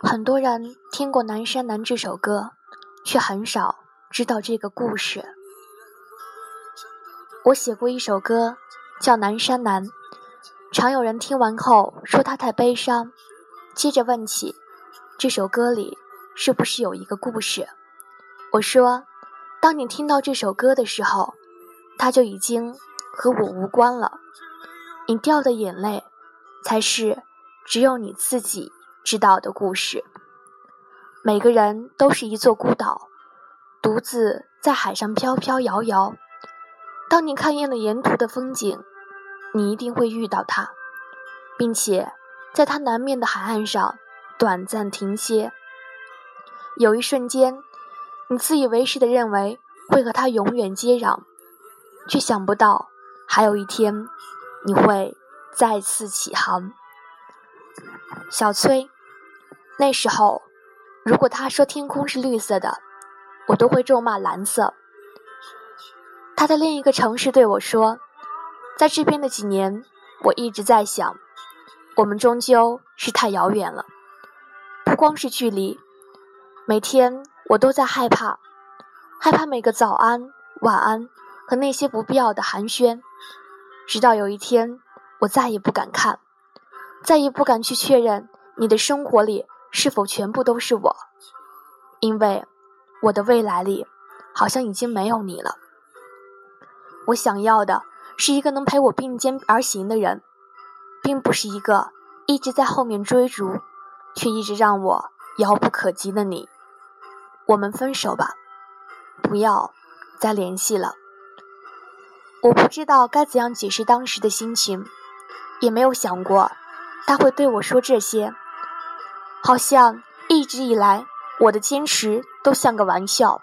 很多人听过《南山南》这首歌，却很少知道这个故事。我写过一首歌，叫《南山南》，常有人听完后说它太悲伤，接着问起这首歌里是不是有一个故事。我说，当你听到这首歌的时候，它就已经和我无关了。你掉的眼泪，才是只有你自己知道的故事。每个人都是一座孤岛，独自在海上飘飘摇摇。当你看厌了沿途的风景，你一定会遇到它，并且在它南面的海岸上短暂停歇。有一瞬间，你自以为是的认为会和它永远接壤，却想不到还有一天你会再次起航。小崔，那时候，如果他说天空是绿色的，我都会咒骂蓝色。他在另一个城市对我说：“在这边的几年，我一直在想，我们终究是太遥远了。不光是距离，每天我都在害怕，害怕每个早安、晚安和那些不必要的寒暄。直到有一天，我再也不敢看，再也不敢去确认你的生活里是否全部都是我，因为我的未来里好像已经没有你了。”我想要的是一个能陪我并肩而行的人，并不是一个一直在后面追逐，却一直让我遥不可及的你。我们分手吧，不要再联系了。我不知道该怎样解释当时的心情，也没有想过他会对我说这些。好像一直以来我的坚持都像个玩笑，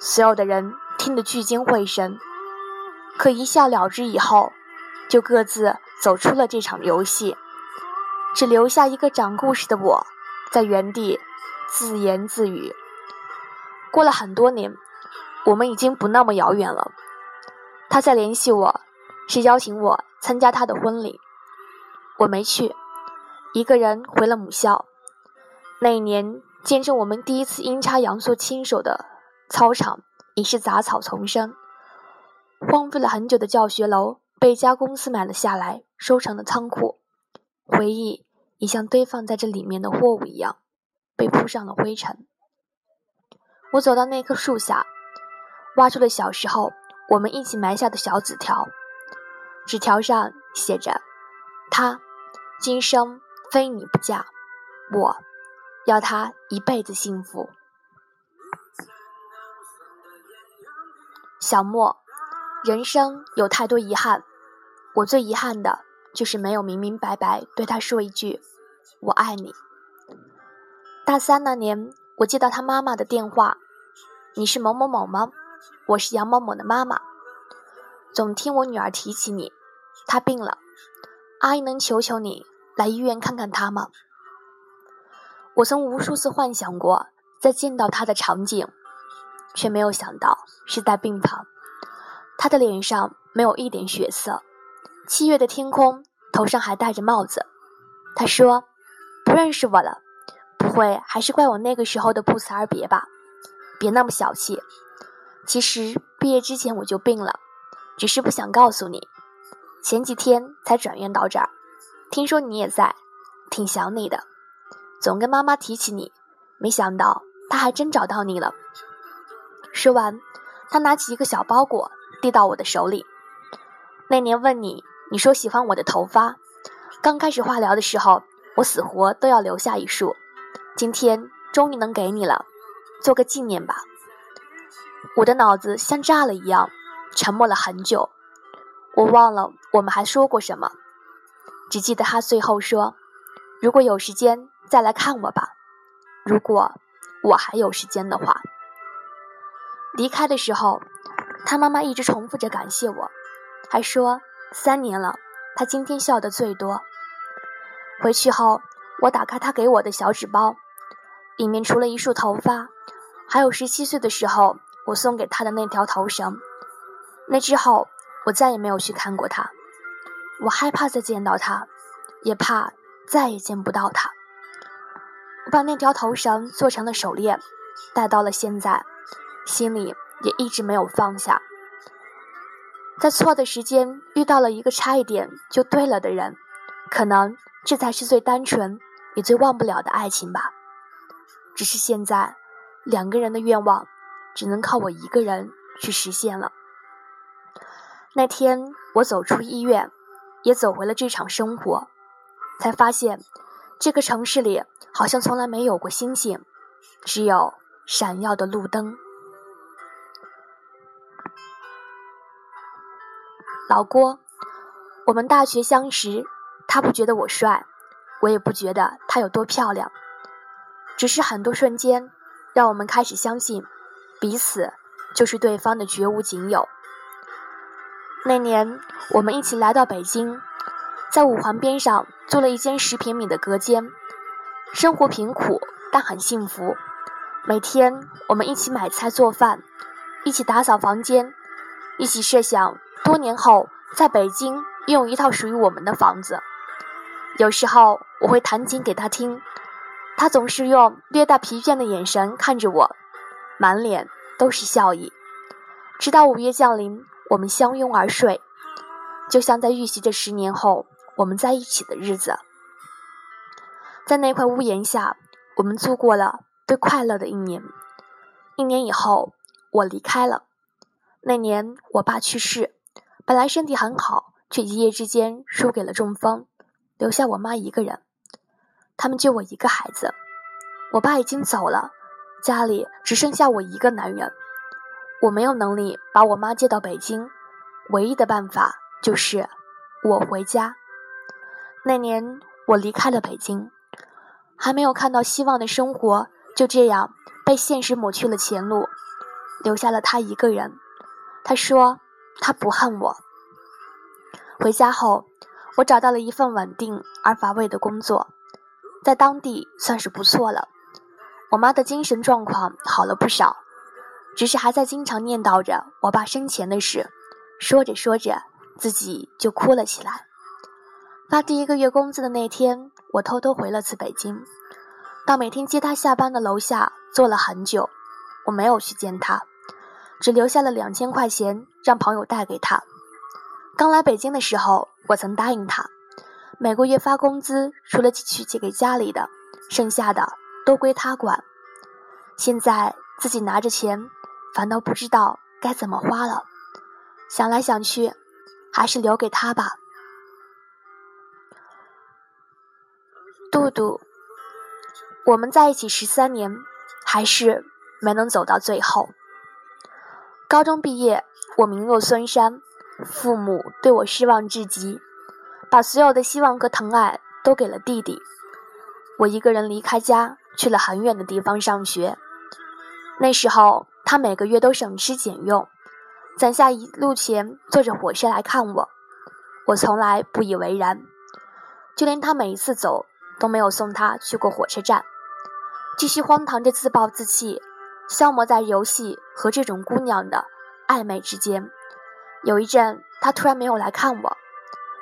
所有的人听得聚精会神。可一笑了之以后，就各自走出了这场游戏，只留下一个讲故事的我，在原地自言自语。过了很多年，我们已经不那么遥远了。他在联系我，是邀请我参加他的婚礼，我没去，一个人回了母校。那一年，见证我们第一次阴差阳错牵手的操场，已是杂草丛生。荒废了很久的教学楼被一家公司买了下来，收成了仓库。回忆也像堆放在这里面的货物一样，被铺上了灰尘。我走到那棵树下，挖出了小时候我们一起埋下的小纸条。纸条上写着：“他今生非你不嫁，我要他一辈子幸福。”小莫。人生有太多遗憾，我最遗憾的就是没有明明白白对他说一句“我爱你”。大三那年，我接到他妈妈的电话：“你是某某某吗？我是杨某某的妈妈，总听我女儿提起你，她病了，阿姨能求求你来医院看看她吗？”我曾无数次幻想过再见到她的场景，却没有想到是在病房。她的脸上没有一点血色，七月的天空，头上还戴着帽子。她说：“不认识我了，不会还是怪我那个时候的不辞而别吧？别那么小气。其实毕业之前我就病了，只是不想告诉你。前几天才转院到这儿，听说你也在，挺想你的，总跟妈妈提起你。没想到她还真找到你了。”说完，他拿起一个小包裹。递到我的手里。那年问你，你说喜欢我的头发。刚开始化疗的时候，我死活都要留下一束。今天终于能给你了，做个纪念吧。我的脑子像炸了一样，沉默了很久。我忘了我们还说过什么，只记得他最后说：“如果有时间再来看我吧。”如果我还有时间的话。离开的时候。他妈妈一直重复着感谢我，还说三年了，他今天笑得最多。回去后，我打开他给我的小纸包，里面除了一束头发，还有十七岁的时候我送给他的那条头绳。那之后，我再也没有去看过他。我害怕再见到他，也怕再也见不到他。我把那条头绳做成了手链，戴到了现在，心里也一直没有放下。在错的时间遇到了一个差一点就对了的人，可能这才是最单纯也最忘不了的爱情吧。只是现在，两个人的愿望只能靠我一个人去实现了。那天我走出医院，也走回了这场生活，才发现这个城市里好像从来没有过星星，只有闪耀的路灯。老郭，我们大学相识，他不觉得我帅，我也不觉得他有多漂亮，只是很多瞬间，让我们开始相信，彼此就是对方的绝无仅有。那年，我们一起来到北京，在五环边上租了一间十平米的隔间，生活贫苦但很幸福。每天，我们一起买菜做饭，一起打扫房间，一起设想。多年后，在北京拥有一套属于我们的房子。有时候我会弹琴给他听，他总是用略带疲倦的眼神看着我，满脸都是笑意。直到午夜降临，我们相拥而睡，就像在预习着十年后我们在一起的日子。在那块屋檐下，我们度过了最快乐的一年。一年以后，我离开了。那年，我爸去世。本来身体很好，却一夜之间输给了中风，留下我妈一个人。他们就我一个孩子，我爸已经走了，家里只剩下我一个男人。我没有能力把我妈接到北京，唯一的办法就是我回家。那年我离开了北京，还没有看到希望的生活就这样被现实抹去了前路，留下了他一个人。他说。他不恨我。回家后，我找到了一份稳定而乏味的工作，在当地算是不错了。我妈的精神状况好了不少，只是还在经常念叨着我爸生前的事，说着说着自己就哭了起来。发第一个月工资的那天，我偷偷回了次北京，到每天接他下班的楼下坐了很久，我没有去见他。只留下了两千块钱，让朋友带给他。刚来北京的时候，我曾答应他，每个月发工资，除了去借给家里的，剩下的都归他管。现在自己拿着钱，反倒不知道该怎么花了。想来想去，还是留给他吧。杜杜，我们在一起十三年，还是没能走到最后。高中毕业，我名落孙山，父母对我失望至极，把所有的希望和疼爱都给了弟弟。我一个人离开家，去了很远的地方上学。那时候，他每个月都省吃俭用，攒下一路钱，坐着火车来看我。我从来不以为然，就连他每一次走，都没有送他去过火车站，继续荒唐着自暴自弃。消磨在游戏和这种姑娘的暧昧之间。有一阵，他突然没有来看我。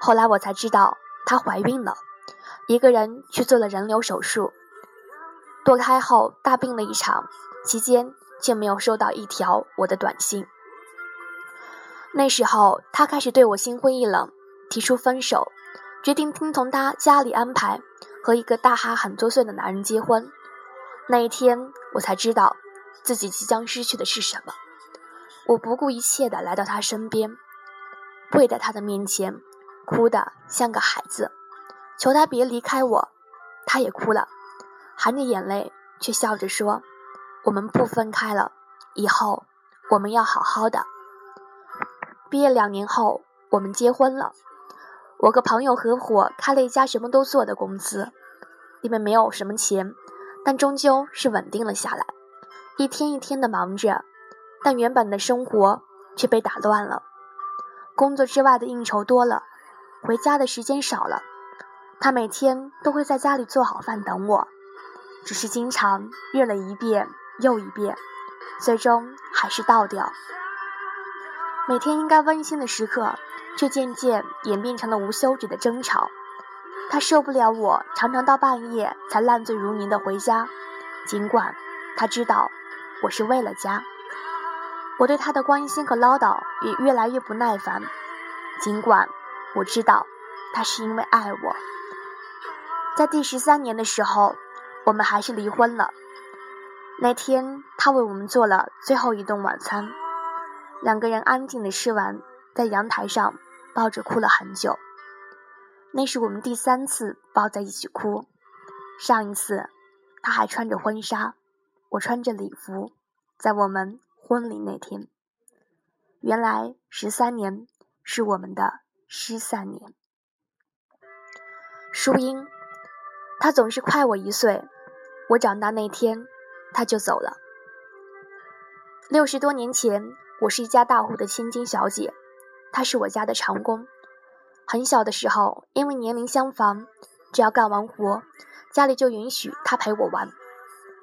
后来我才知道她怀孕了，一个人去做了人流手术。堕胎后大病了一场，期间却没有收到一条我的短信。那时候，他开始对我心灰意冷，提出分手，决定听从他家里安排，和一个大他很多岁的男人结婚。那一天，我才知道。自己即将失去的是什么？我不顾一切地来到他身边，跪在他的面前，哭得像个孩子，求他别离开我。他也哭了，含着眼泪，却笑着说：“我们不分开了，以后我们要好好的。”毕业两年后，我们结婚了。我和朋友合伙开了一家什么都做的公司，里面没有什么钱，但终究是稳定了下来。一天一天的忙着，但原本的生活却被打乱了。工作之外的应酬多了，回家的时间少了。他每天都会在家里做好饭等我，只是经常热了一遍又一遍，最终还是倒掉。每天应该温馨的时刻，却渐渐演变成了无休止的争吵。他受不了我常常到半夜才烂醉如泥的回家，尽管他知道我是为了家。我对他的关心和唠叨也越来越不耐烦，尽管我知道他是因为爱我。在第十三年的时候，我们还是离婚了。那天，他为我们做了最后一顿晚餐，两个人安静的吃完，在阳台上抱着哭了很久。那是我们第三次抱在一起哭，上一次他还穿着婚纱，我穿着礼服，在我们婚礼那天。原来十三年是我们的失散年。淑英，他总是快我一岁，我长大那天。他就走了。六十多年前，我是一家大户的千金小姐，他是我家的长工。很小的时候，因为年龄相仿，只要干完活，家里就允许他陪我玩。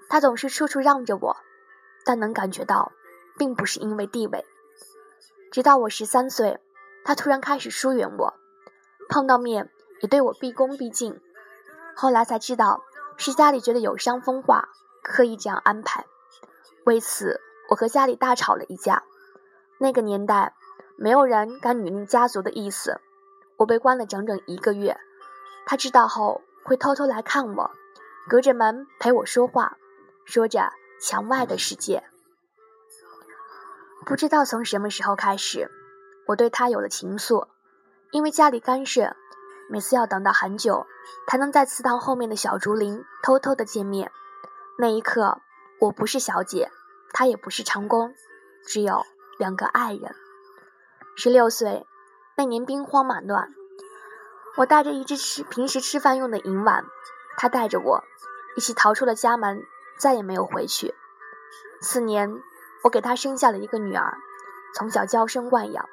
他总是处处让着我，但能感觉到，并不是因为地位。直到我十三岁，他突然开始疏远我，碰到面也对我毕恭毕敬。后来才知道，是家里觉得有伤风化。刻意这样安排，为此我和家里大吵了一架。那个年代，没有人敢女令家族的意思，我被关了整整一个月。他知道后会偷偷来看我，隔着门陪我说话，说着墙外的世界。不知道从什么时候开始，我对他有了情愫。因为家里干涉，每次要等到很久，才能在祠堂后面的小竹林偷偷的见面。那一刻，我不是小姐，他也不是长工，只有两个爱人。十六岁那年，兵荒马乱，我带着一只吃平时吃饭用的银碗，他带着我一起逃出了家门，再也没有回去。次年，我给他生下了一个女儿，从小娇生惯养，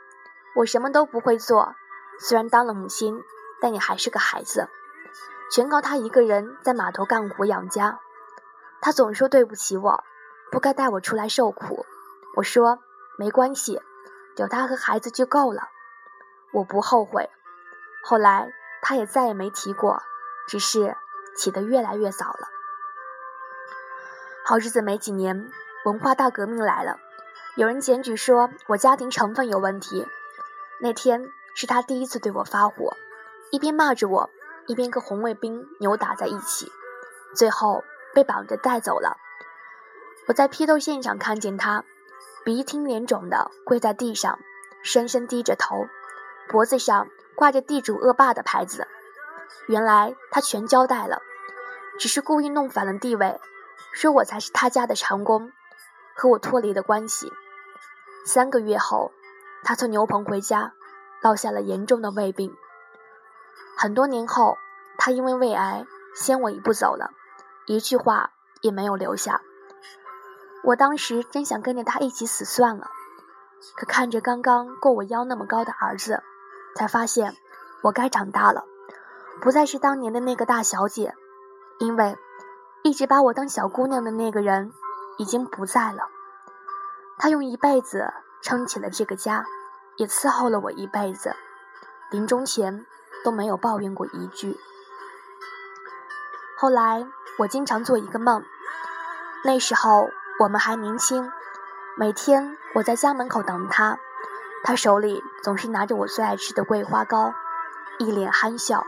我什么都不会做，虽然当了母亲，但也还是个孩子，全靠他一个人在码头干活养家。他总说对不起我，不该带我出来受苦。我说没关系，有他和孩子就够了。我不后悔。后来他也再也没提过，只是起得越来越早了。好日子没几年，文化大革命来了，有人检举说我家庭成分有问题。那天是他第一次对我发火，一边骂着我，一边跟红卫兵扭打在一起，最后。被绑着带走了。我在批斗现场看见他，鼻青脸肿的跪在地上，深深低着头，脖子上挂着地主恶霸的牌子。原来他全交代了，只是故意弄反了地位，说我才是他家的长工，和我脱离了关系。三个月后，他从牛棚回家，落下了严重的胃病。很多年后，他因为胃癌先我一步走了。一句话也没有留下。我当时真想跟着他一起死算了，可看着刚刚够我腰那么高的儿子，才发现我该长大了，不再是当年的那个大小姐，因为一直把我当小姑娘的那个人已经不在了。他用一辈子撑起了这个家，也伺候了我一辈子，临终前都没有抱怨过一句。后来。我经常做一个梦，那时候我们还年轻，每天我在家门口等他，他手里总是拿着我最爱吃的桂花糕，一脸憨笑。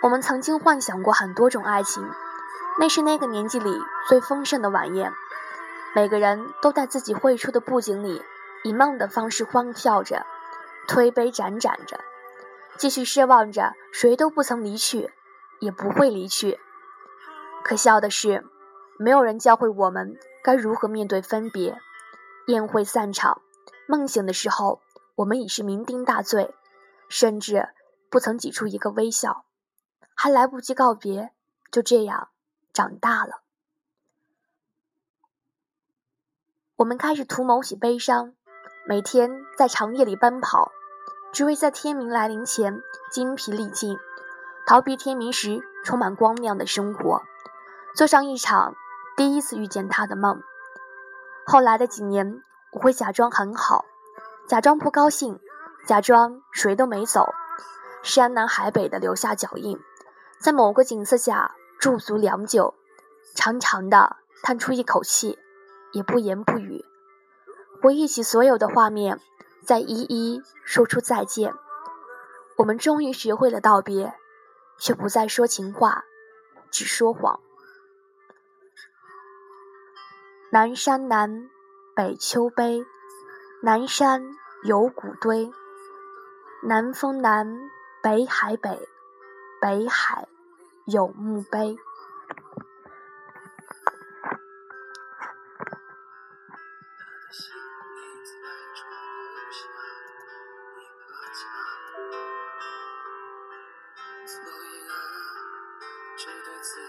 我们曾经幻想过很多种爱情，那是那个年纪里最丰盛的晚宴，每个人都在自己绘出的布景里，以梦的方式欢笑着，推杯盏盏着，继续奢望着谁都不曾离去。也不会离去。可笑的是，没有人教会我们该如何面对分别。宴会散场，梦醒的时候，我们已是酩酊大醉，甚至不曾挤出一个微笑，还来不及告别，就这样长大了。我们开始图谋起悲伤，每天在长夜里奔跑，只为在天明来临前精疲力尽。逃避天明时充满光亮的生活，做上一场第一次遇见他的梦。后来的几年，我会假装很好，假装不高兴，假装谁都没走，山南海北的留下脚印，在某个景色下驻足良久，长长的叹出一口气，也不言不语，回忆起所有的画面，再一一说出再见。我们终于学会了道别，却不再说情话，只说谎。南山南，北丘碑。南山有古堆，南风南，北海北，北海有墓碑。